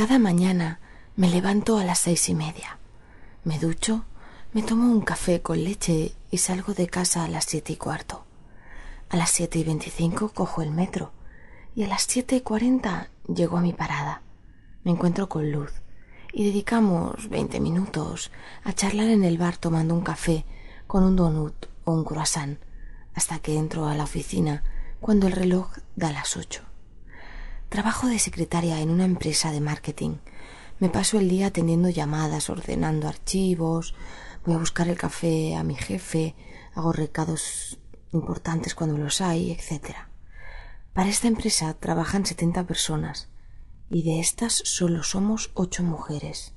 Cada mañana me levanto a las seis y media. Me ducho, me tomo un café con leche y salgo de casa a las siete y cuarto. A las siete y veinticinco cojo el metro y a las siete y cuarenta llego a mi parada. Me encuentro con Luz y dedicamos veinte minutos a charlar en el bar tomando un café con un donut o un croissant hasta que entro a la oficina cuando el reloj da las ocho. Trabajo de secretaria en una empresa de marketing. Me paso el día atendiendo llamadas, ordenando archivos, voy a buscar el café a mi jefe, hago recados importantes cuando los hay, etc. Para esta empresa trabajan setenta personas y de estas solo somos ocho mujeres.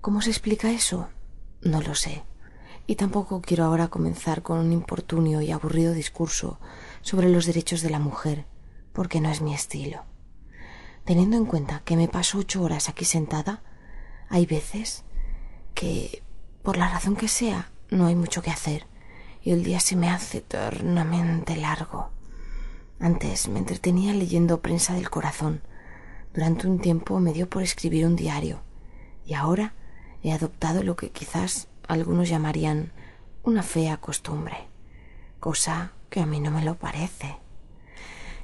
¿Cómo se explica eso? No lo sé. Y tampoco quiero ahora comenzar con un importunio y aburrido discurso sobre los derechos de la mujer, porque no es mi estilo. Teniendo en cuenta que me paso ocho horas aquí sentada, hay veces que, por la razón que sea, no hay mucho que hacer y el día se me hace eternamente largo. Antes me entretenía leyendo prensa del corazón. Durante un tiempo me dio por escribir un diario y ahora he adoptado lo que quizás algunos llamarían una fea costumbre, cosa que a mí no me lo parece.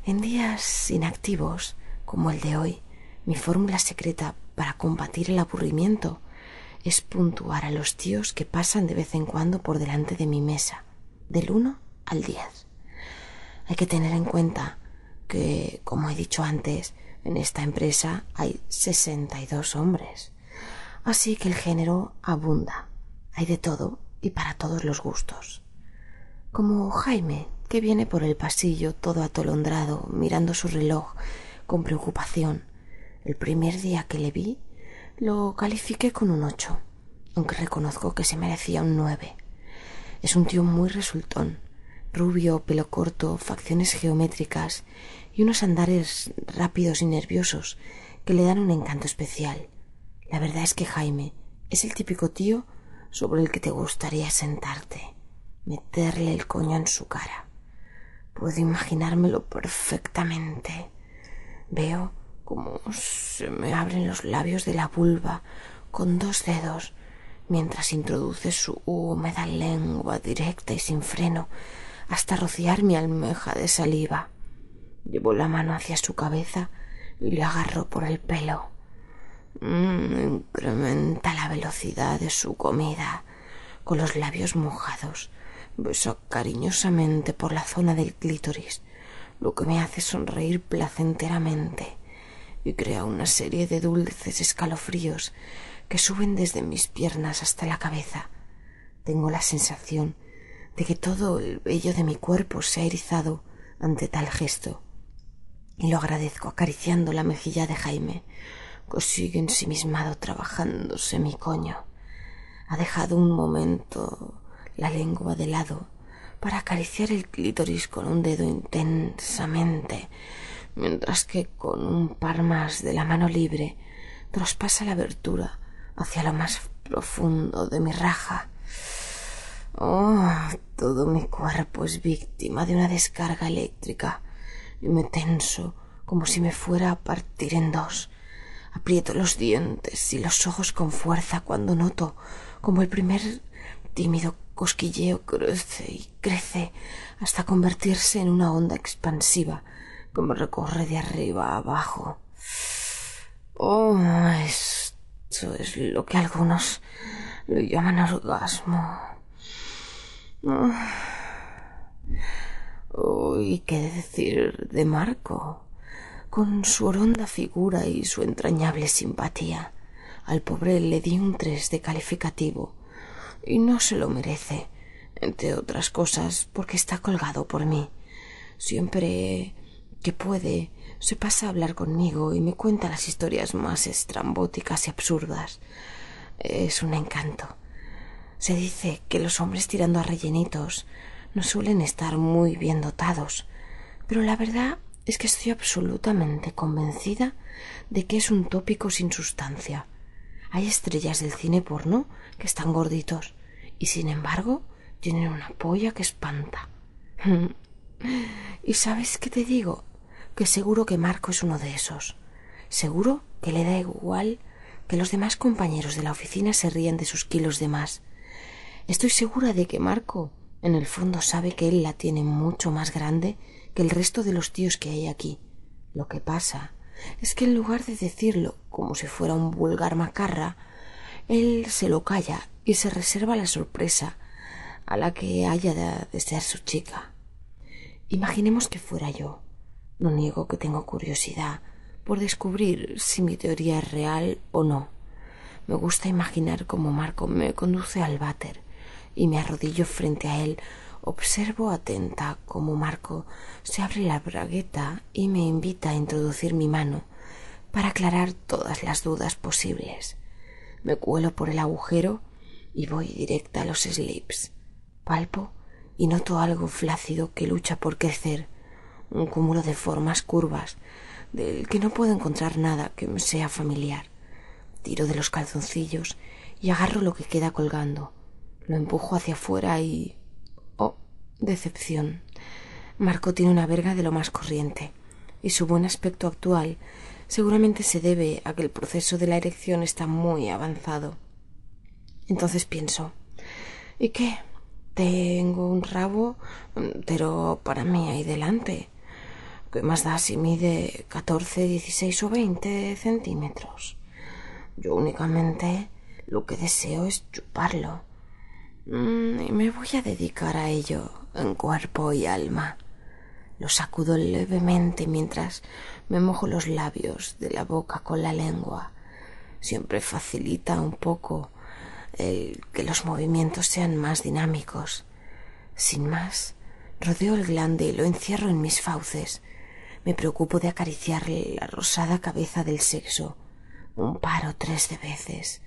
En días inactivos, como el de hoy, mi fórmula secreta para combatir el aburrimiento es puntuar a los tíos que pasan de vez en cuando por delante de mi mesa, del uno al diez. Hay que tener en cuenta que, como he dicho antes, en esta empresa hay sesenta y dos hombres. Así que el género abunda. Hay de todo y para todos los gustos. Como Jaime, que viene por el pasillo todo atolondrado, mirando su reloj con preocupación. El primer día que le vi, lo califiqué con un ocho, aunque reconozco que se merecía un nueve. Es un tío muy resultón, rubio, pelo corto, facciones geométricas y unos andares rápidos y nerviosos que le dan un encanto especial. La verdad es que Jaime es el típico tío sobre el que te gustaría sentarte, meterle el coño en su cara. Puedo imaginármelo perfectamente. Veo cómo se me abren los labios de la vulva con dos dedos mientras introduce su húmeda lengua directa y sin freno hasta rociar mi almeja de saliva. Llevo la mano hacia su cabeza y le agarro por el pelo. Mm, incrementa la velocidad de su comida. Con los labios mojados, beso cariñosamente por la zona del clítoris, lo que me hace sonreír placenteramente y crea una serie de dulces escalofríos que suben desde mis piernas hasta la cabeza. Tengo la sensación de que todo el vello de mi cuerpo se ha erizado ante tal gesto. Y lo agradezco acariciando la mejilla de Jaime, que sigue ensimismado trabajándose mi coño. Ha dejado un momento la lengua de lado para acariciar el clítoris con un dedo intensamente, mientras que con un par más de la mano libre traspasa la abertura hacia lo más profundo de mi raja Oh, todo mi cuerpo es víctima de una descarga eléctrica y me tenso como si me fuera a partir en dos. Aprieto los dientes y los ojos con fuerza cuando noto como el primer tímido cosquilleo crece y crece hasta convertirse en una onda expansiva que me recorre de arriba a abajo. Oh, esto es lo que algunos lo llaman orgasmo. ¿Y qué decir de Marco? Con su horonda figura y su entrañable simpatía. Al pobre le di un tres de calificativo. Y no se lo merece, entre otras cosas, porque está colgado por mí. Siempre que puede, se pasa a hablar conmigo y me cuenta las historias más estrambóticas y absurdas. Es un encanto. Se dice que los hombres tirando a rellenitos no suelen estar muy bien dotados, pero la verdad es que estoy absolutamente convencida de que es un tópico sin sustancia. Hay estrellas del cine porno que están gorditos y sin embargo tienen una polla que espanta. ¿Y sabes qué te digo? Que seguro que Marco es uno de esos. Seguro que le da igual que los demás compañeros de la oficina se rían de sus kilos de más. Estoy segura de que Marco, en el fondo, sabe que él la tiene mucho más grande que el resto de los tíos que hay aquí. Lo que pasa es que en lugar de decirlo como si fuera un vulgar macarra, él se lo calla y se reserva la sorpresa a la que haya de ser su chica. Imaginemos que fuera yo. No niego que tengo curiosidad por descubrir si mi teoría es real o no. Me gusta imaginar cómo Marco me conduce al váter y me arrodillo frente a él. Observo atenta cómo Marco se abre la bragueta y me invita a introducir mi mano para aclarar todas las dudas posibles. Me cuelo por el agujero y voy directa a los slips. Palpo y noto algo flácido que lucha por crecer, un cúmulo de formas curvas del que no puedo encontrar nada que me sea familiar. Tiro de los calzoncillos y agarro lo que queda colgando. Lo empujo hacia afuera y. Oh, decepción. Marco tiene una verga de lo más corriente, y su buen aspecto actual seguramente se debe a que el proceso de la erección está muy avanzado. Entonces pienso, ¿y qué? Tengo un rabo, pero para mí ahí delante. ¿Qué más da si mide catorce, dieciséis o veinte centímetros? Yo únicamente lo que deseo es chuparlo. Mm, y me voy a dedicar a ello en cuerpo y alma. Lo sacudo levemente mientras me mojo los labios de la boca con la lengua. Siempre facilita un poco el que los movimientos sean más dinámicos. Sin más, rodeo el glande y lo encierro en mis fauces. Me preocupo de acariciarle la rosada cabeza del sexo un par o tres de veces,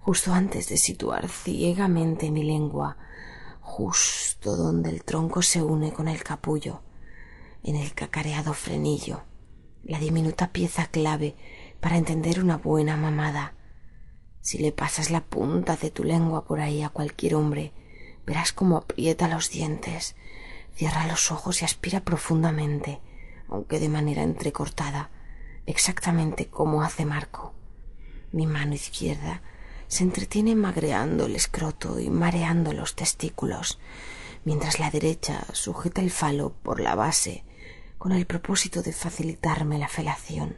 justo antes de situar ciegamente mi lengua, justo donde el tronco se une con el capullo en el cacareado frenillo, la diminuta pieza clave para entender una buena mamada. Si le pasas la punta de tu lengua por ahí a cualquier hombre, verás cómo aprieta los dientes, cierra los ojos y aspira profundamente, aunque de manera entrecortada, exactamente como hace Marco. Mi mano izquierda se entretiene magreando el escroto y mareando los testículos, mientras la derecha sujeta el falo por la base con el propósito de facilitarme la felación.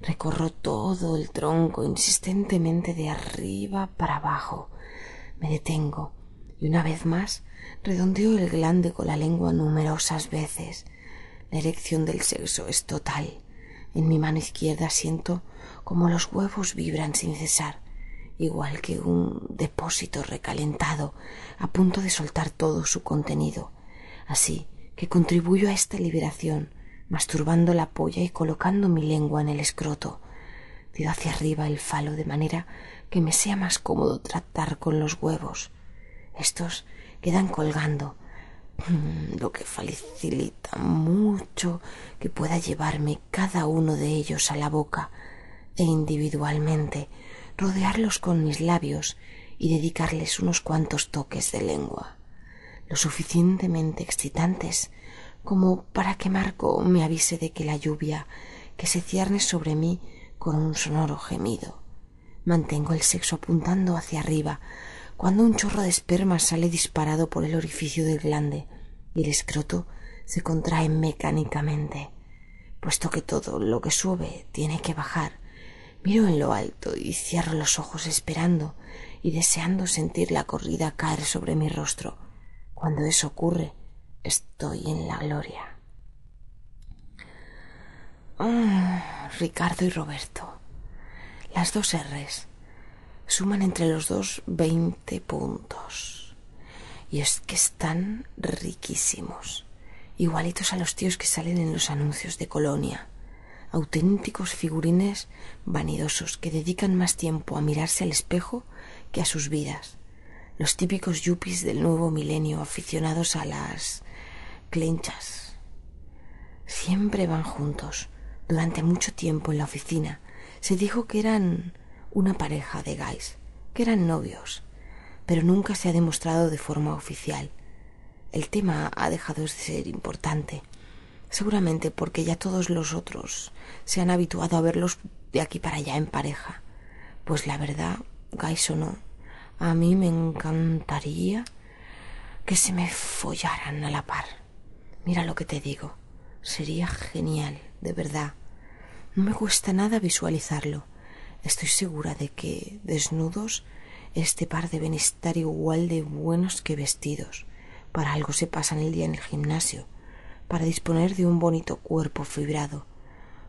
Recorro todo el tronco insistentemente de arriba para abajo. Me detengo y una vez más redondeo el glande con la lengua numerosas veces. La erección del sexo es total. En mi mano izquierda siento como los huevos vibran sin cesar, igual que un depósito recalentado a punto de soltar todo su contenido. Así que contribuyo a esta liberación, masturbando la polla y colocando mi lengua en el escroto. Tiro hacia arriba el falo de manera que me sea más cómodo tratar con los huevos. Estos quedan colgando, mm, lo que facilita mucho que pueda llevarme cada uno de ellos a la boca e individualmente rodearlos con mis labios y dedicarles unos cuantos toques de lengua lo suficientemente excitantes como para que Marco me avise de que la lluvia que se cierne sobre mí con un sonoro gemido. Mantengo el sexo apuntando hacia arriba cuando un chorro de esperma sale disparado por el orificio del glande y el escroto se contrae mecánicamente. Puesto que todo lo que sube tiene que bajar, miro en lo alto y cierro los ojos esperando y deseando sentir la corrida caer sobre mi rostro cuando eso ocurre, estoy en la gloria. Ah, Ricardo y Roberto. Las dos R's suman entre los dos veinte puntos. Y es que están riquísimos, igualitos a los tíos que salen en los anuncios de colonia, auténticos figurines vanidosos que dedican más tiempo a mirarse al espejo que a sus vidas los típicos yuppies del nuevo milenio aficionados a las clenchas. Siempre van juntos. Durante mucho tiempo en la oficina se dijo que eran una pareja de guys, que eran novios, pero nunca se ha demostrado de forma oficial. El tema ha dejado de ser importante. Seguramente porque ya todos los otros se han habituado a verlos de aquí para allá en pareja. Pues la verdad, Gais o no, a mí me encantaría que se me follaran a la par. Mira lo que te digo. Sería genial, de verdad. No me cuesta nada visualizarlo. Estoy segura de que, desnudos, este par deben estar igual de buenos que vestidos. Para algo se pasan el día en el gimnasio, para disponer de un bonito cuerpo fibrado.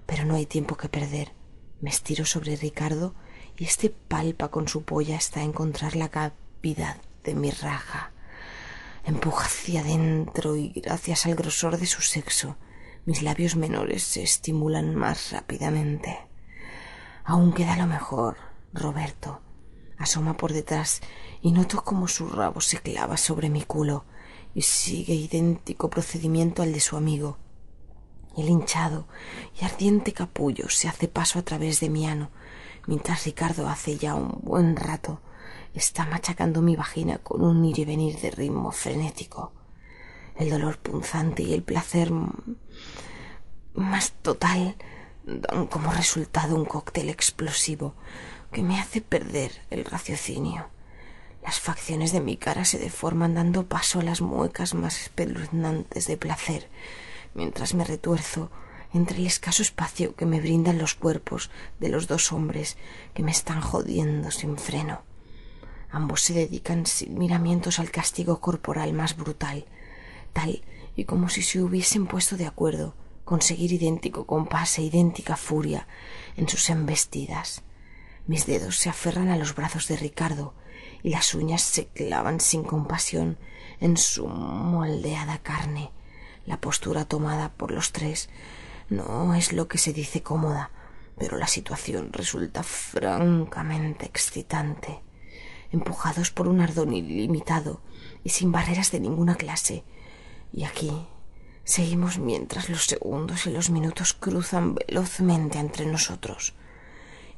Pero no hay tiempo que perder. Me estiro sobre Ricardo este palpa con su polla hasta encontrar la cavidad de mi raja. Empuja hacia adentro y gracias al grosor de su sexo, mis labios menores se estimulan más rápidamente. Aún queda lo mejor, Roberto. Asoma por detrás y noto como su rabo se clava sobre mi culo y sigue idéntico procedimiento al de su amigo. El hinchado y ardiente capullo se hace paso a través de mi ano, mientras Ricardo hace ya un buen rato está machacando mi vagina con un ir y venir de ritmo frenético. El dolor punzante y el placer más total dan como resultado un cóctel explosivo que me hace perder el raciocinio. Las facciones de mi cara se deforman dando paso a las muecas más espeluznantes de placer, mientras me retuerzo entre el escaso espacio que me brindan los cuerpos de los dos hombres que me están jodiendo sin freno. Ambos se dedican sin miramientos al castigo corporal más brutal, tal y como si se hubiesen puesto de acuerdo conseguir idéntico compás e idéntica furia en sus embestidas. Mis dedos se aferran a los brazos de Ricardo y las uñas se clavan sin compasión en su moldeada carne. La postura tomada por los tres no es lo que se dice cómoda, pero la situación resulta francamente excitante. Empujados por un ardón ilimitado y sin barreras de ninguna clase. Y aquí Seguimos mientras los segundos y los minutos cruzan velozmente entre nosotros,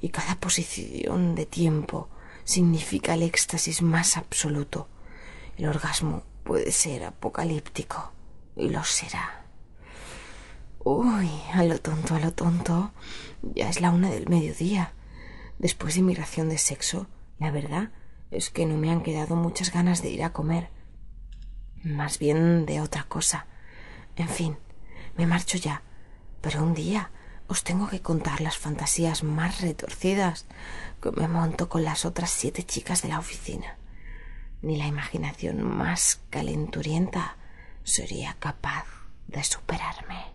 y cada posición de tiempo significa el éxtasis más absoluto. El orgasmo puede ser apocalíptico, y lo será. Uy, a lo tonto, a lo tonto, ya es la una del mediodía. Después de mi ración de sexo, la verdad es que no me han quedado muchas ganas de ir a comer. Más bien de otra cosa en fin, me marcho ya, pero un día os tengo que contar las fantasías más retorcidas que me monto con las otras siete chicas de la oficina. Ni la imaginación más calenturienta sería capaz de superarme.